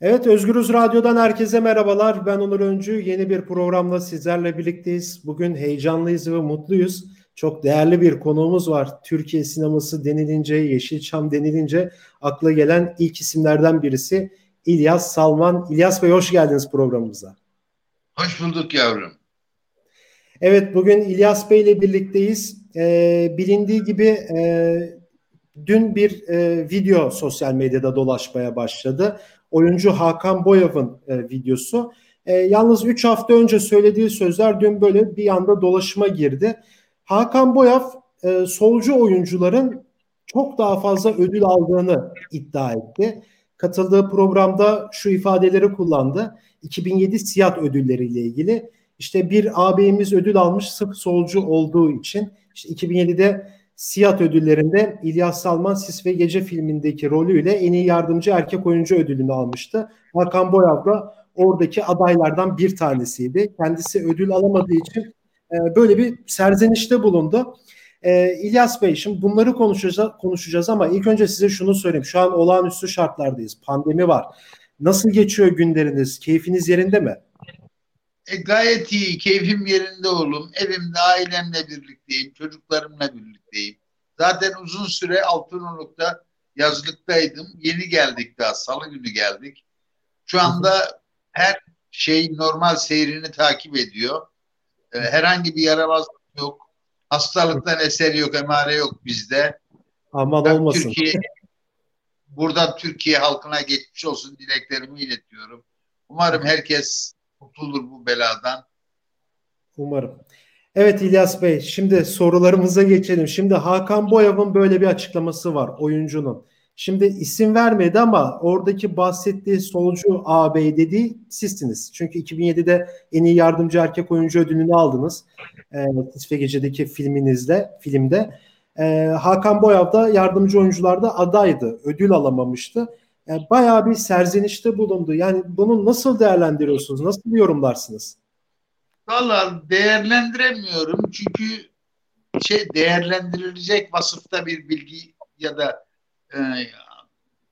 Evet Özgürüz Radyo'dan herkese merhabalar. Ben Onur Öncü. Yeni bir programla sizlerle birlikteyiz. Bugün heyecanlıyız ve mutluyuz. Çok değerli bir konuğumuz var. Türkiye sineması denilince, Yeşilçam denilince akla gelen ilk isimlerden birisi İlyas Salman. İlyas Bey hoş geldiniz programımıza. Hoş bulduk yavrum. Evet bugün İlyas Bey ile birlikteyiz. Ee, bilindiği gibi e, dün bir e, video sosyal medyada dolaşmaya başladı oyuncu Hakan Boyav'ın e, videosu. E, yalnız 3 hafta önce söylediği sözler dün böyle bir anda dolaşıma girdi. Hakan Boyav e, solcu oyuncuların çok daha fazla ödül aldığını iddia etti. Katıldığı programda şu ifadeleri kullandı. 2007 Siyah ödülleriyle ilgili. İşte bir ağabeyimiz ödül almış sırf solcu olduğu için. İşte 2007'de Siyah ödüllerinde İlyas Salman Sis ve Gece filmindeki rolüyle en iyi yardımcı erkek oyuncu ödülünü almıştı. Hakan Boyav da oradaki adaylardan bir tanesiydi. Kendisi ödül alamadığı için e, böyle bir serzenişte bulundu. E, İlyas Bey şimdi bunları konuşacağız, konuşacağız ama ilk önce size şunu söyleyeyim. Şu an olağanüstü şartlardayız. Pandemi var. Nasıl geçiyor günleriniz? Keyfiniz yerinde mi? E, gayet iyi, keyfim yerinde oğlum. Evimde ailemle birlikteyim, çocuklarımla birlikteyim. Zaten uzun süre Altınoluk'ta yazlıktaydım. Yeni geldik daha, salı günü geldik. Şu anda her şey normal seyrini takip ediyor. E, herhangi bir yaramazlık yok. Hastalıktan eser yok, emare yok bizde. Aman ben olmasın. Türkiye, buradan Türkiye halkına geçmiş olsun dileklerimi iletiyorum. Umarım herkes kurtulur bu beladan. Umarım. Evet İlyas Bey, şimdi sorularımıza geçelim. Şimdi Hakan Boyav'ın böyle bir açıklaması var oyuncunun. Şimdi isim vermedi ama oradaki bahsettiği solcu ağabey dediği sizsiniz. Çünkü 2007'de en iyi yardımcı erkek oyuncu ödülünü aldınız. E, Tisfe Gece'deki filminizde, filmde. E, Hakan Boyav da yardımcı oyuncularda adaydı. Ödül alamamıştı yani bayağı bir serzenişte bulundu. Yani bunu nasıl değerlendiriyorsunuz? Nasıl yorumlarsınız? Valla değerlendiremiyorum çünkü şey değerlendirilecek vasıfta bir bilgi ya da e,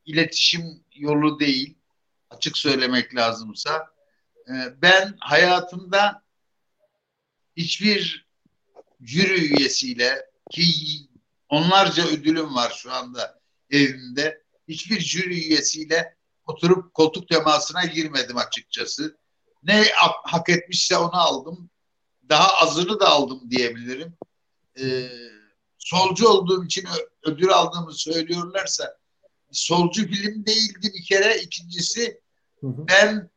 iletişim yolu değil. Açık söylemek lazımsa. E, ben hayatımda hiçbir jüri üyesiyle ki onlarca ödülüm var şu anda evimde hiçbir jüri üyesiyle oturup koltuk temasına girmedim açıkçası. Ne hak etmişse onu aldım. Daha azını da aldım diyebilirim. Ee, solcu olduğum için ödül aldığımı söylüyorlarsa solcu film değildi bir kere. İkincisi ben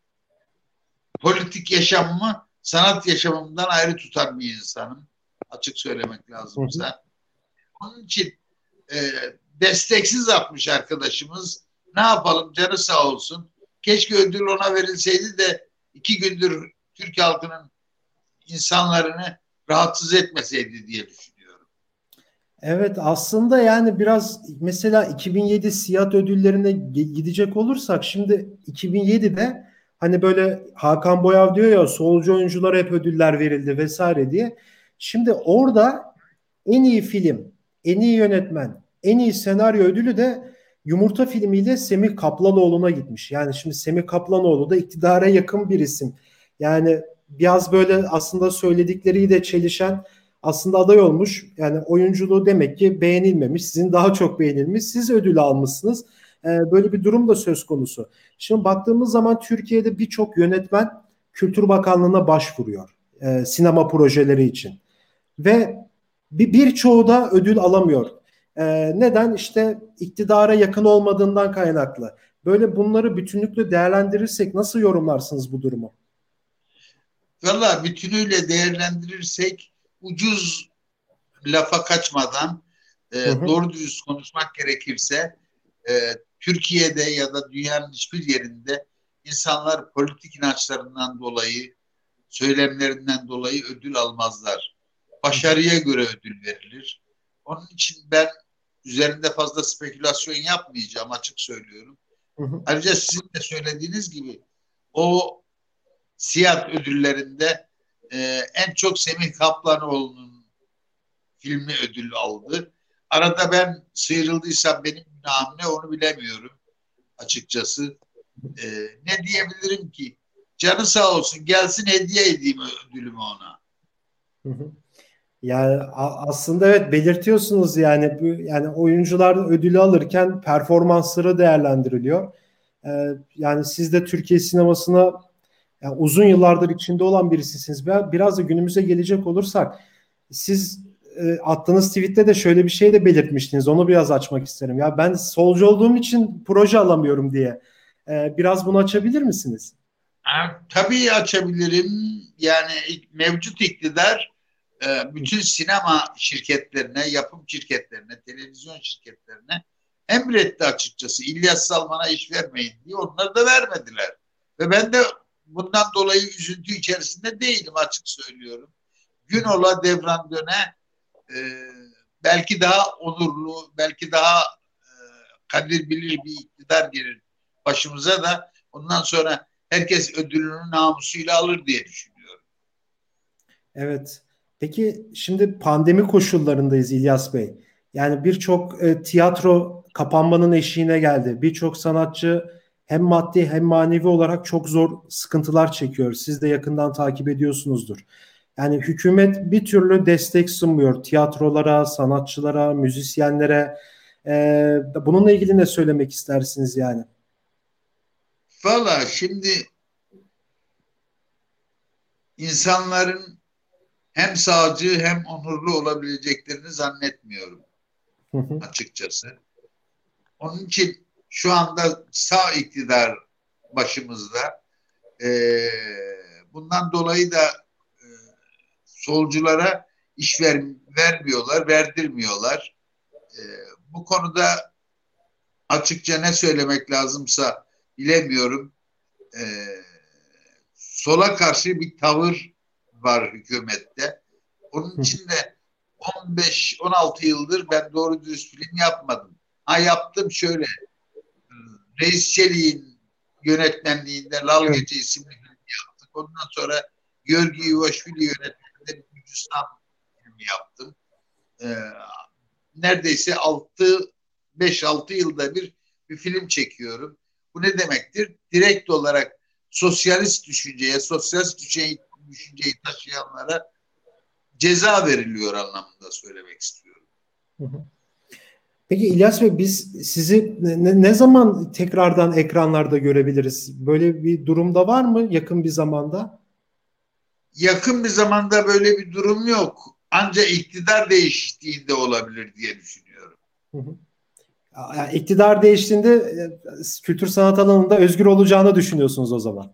politik yaşamımı sanat yaşamımdan ayrı tutan bir insanım. Açık söylemek lazımsa. Onun için e, desteksiz atmış arkadaşımız. Ne yapalım canı sağ olsun. Keşke ödül ona verilseydi de iki gündür Türk halkının insanlarını rahatsız etmeseydi diye düşünüyorum. Evet aslında yani biraz mesela 2007 Siyah ödüllerine gidecek olursak şimdi 2007'de hani böyle Hakan Boyav diyor ya solcu oyunculara hep ödüller verildi vesaire diye. Şimdi orada en iyi film, en iyi yönetmen, en iyi senaryo ödülü de Yumurta filmiyle Semih Kaplanoğlu'na gitmiş. Yani şimdi Semih Kaplanoğlu da iktidara yakın bir isim. Yani biraz böyle aslında söyledikleri de çelişen aslında aday olmuş. Yani oyunculuğu demek ki beğenilmemiş. Sizin daha çok beğenilmiş. Siz ödül almışsınız. Ee, böyle bir durum da söz konusu. Şimdi baktığımız zaman Türkiye'de birçok yönetmen Kültür Bakanlığı'na başvuruyor. E, sinema projeleri için. Ve birçoğu da ödül alamıyor. E, neden? İşte iktidara yakın olmadığından kaynaklı. Böyle bunları bütünlükle değerlendirirsek nasıl yorumlarsınız bu durumu? Valla bütünüyle değerlendirirsek ucuz lafa kaçmadan e, hı hı. doğru dürüst konuşmak gerekirse e, Türkiye'de ya da dünyanın hiçbir yerinde insanlar politik inançlarından dolayı söylemlerinden dolayı ödül almazlar. Başarıya göre ödül verilir. Onun için ben üzerinde fazla spekülasyon yapmayacağım açık söylüyorum. Hı hı. Ayrıca sizin de söylediğiniz gibi o siyah ödüllerinde e, en çok Semih Kaplanoğlu'nun filmi ödül aldı. Arada ben sıyrıldıysam benim günahım ne onu bilemiyorum açıkçası. E, ne diyebilirim ki? Canı sağ olsun gelsin hediye edeyim ödülümü ona. Yani aslında evet belirtiyorsunuz yani bu yani oyuncular ödülü alırken performansları değerlendiriliyor. Ee, yani siz de Türkiye sinemasına yani uzun yıllardır içinde olan birisisiniz. Biraz da günümüze gelecek olursak siz e, attığınız tweette de şöyle bir şey de belirtmiştiniz. Onu biraz açmak isterim. Ya ben solcu olduğum için proje alamıyorum diye. Ee, biraz bunu açabilir misiniz? Tabii açabilirim. Yani mevcut iktidar e, bütün sinema şirketlerine, yapım şirketlerine, televizyon şirketlerine emretti açıkçası. İlyas Salman'a iş vermeyin diye. Onları da vermediler. Ve ben de bundan dolayı üzüntü içerisinde değilim açık söylüyorum. Gün ola devran döne e, belki daha onurlu, belki daha e, kadir bilir bir iktidar gelir başımıza da ondan sonra herkes ödülünü namusuyla alır diye düşünüyorum. Evet. Peki şimdi pandemi koşullarındayız İlyas Bey. Yani birçok e, tiyatro kapanmanın eşiğine geldi. Birçok sanatçı hem maddi hem manevi olarak çok zor sıkıntılar çekiyor. Siz de yakından takip ediyorsunuzdur. Yani hükümet bir türlü destek sunmuyor tiyatrolara, sanatçılara, müzisyenlere. Ee, bununla ilgili ne söylemek istersiniz yani? Valla şimdi insanların hem sağcı hem onurlu olabileceklerini zannetmiyorum açıkçası. Onun için şu anda sağ iktidar başımızda. Ee, bundan dolayı da e, solculara iş ver, vermiyorlar, verdirmiyorlar. Ee, bu konuda açıkça ne söylemek lazımsa bilemiyorum. Ee, sola karşı bir tavır var hükümette. Onun için de 15-16 yıldır ben doğru dürüst film yapmadım. Ha yaptım şöyle. Reis Çelik'in yönetmenliğinde Lal Gece isimli film yaptık. Ondan sonra Görgü Yuvaşvili yönetmenliğinde Gürcistan filmi yaptım. Ee, neredeyse 6 5-6 yılda bir bir film çekiyorum. Bu ne demektir? Direkt olarak sosyalist düşünceye, sosyalist düşünceyi, düşünceyi taşıyanlara ceza veriliyor anlamında söylemek istiyorum. Peki İlyas Bey biz sizi ne, ne zaman tekrardan ekranlarda görebiliriz? Böyle bir durumda var mı yakın bir zamanda? Yakın bir zamanda böyle bir durum yok. Ancak iktidar değiştiğinde olabilir diye düşünüyorum. Hı hı. Yani iktidar değiştiğinde e, kültür sanat alanında özgür olacağını düşünüyorsunuz o zaman.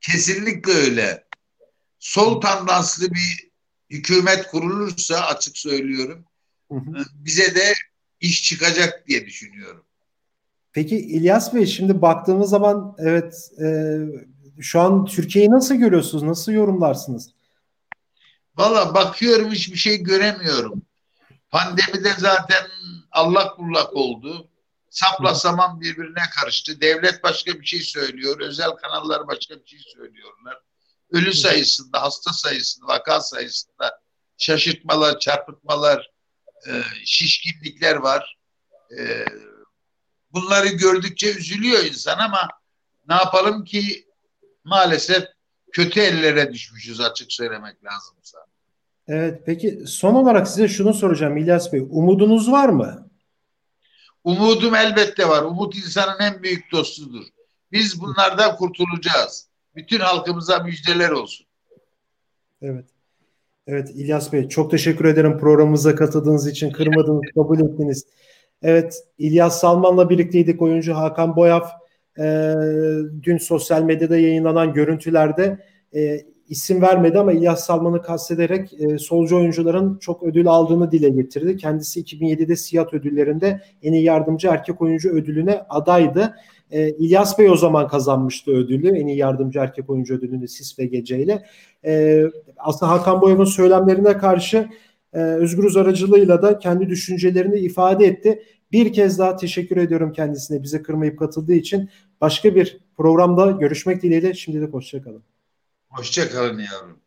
Kesinlikle öyle. Sol tandanslı bir hükümet kurulursa açık söylüyorum hı hı. E, bize de iş çıkacak diye düşünüyorum. Peki İlyas Bey şimdi baktığımız zaman evet e, şu an Türkiye'yi nasıl görüyorsunuz? Nasıl yorumlarsınız? Valla bakıyorum hiçbir şey göremiyorum. Pandemide zaten Allah kullak oldu. Sapla saman birbirine karıştı. Devlet başka bir şey söylüyor. Özel kanallar başka bir şey söylüyorlar. Ölü sayısında, hasta sayısında, vaka sayısında şaşırtmalar, çarpıtmalar, e, şişkinlikler var. E, bunları gördükçe üzülüyor insan ama ne yapalım ki maalesef kötü ellere düşmüşüz açık söylemek lazımsa. Evet peki son olarak size şunu soracağım İlyas Bey. Umudunuz var mı? Umudum elbette var. Umut insanın en büyük dostudur. Biz bunlardan kurtulacağız. Bütün halkımıza müjdeler olsun. Evet. Evet İlyas Bey çok teşekkür ederim programımıza katıldığınız için kırmadınız kabul ettiniz. Evet İlyas Salman'la birlikteydik oyuncu Hakan Boyaf e, dün sosyal medyada yayınlanan görüntülerde e, isim vermedi ama İlyas Salman'ı kastederek e, solcu oyuncuların çok ödül aldığını dile getirdi. Kendisi 2007'de Siyat ödüllerinde en iyi yardımcı erkek oyuncu ödülüne adaydı. E, İlyas Bey o zaman kazanmıştı ödülü. En iyi yardımcı erkek oyuncu ödülünü Sis ve Gece ile. E, aslında Hakan Boyav'ın söylemlerine karşı e, Özgür aracılığıyla da kendi düşüncelerini ifade etti. Bir kez daha teşekkür ediyorum kendisine bize kırmayıp katıldığı için. Başka bir programda görüşmek dileğiyle şimdilik hoşçakalın. Hoşçakalın yavrum.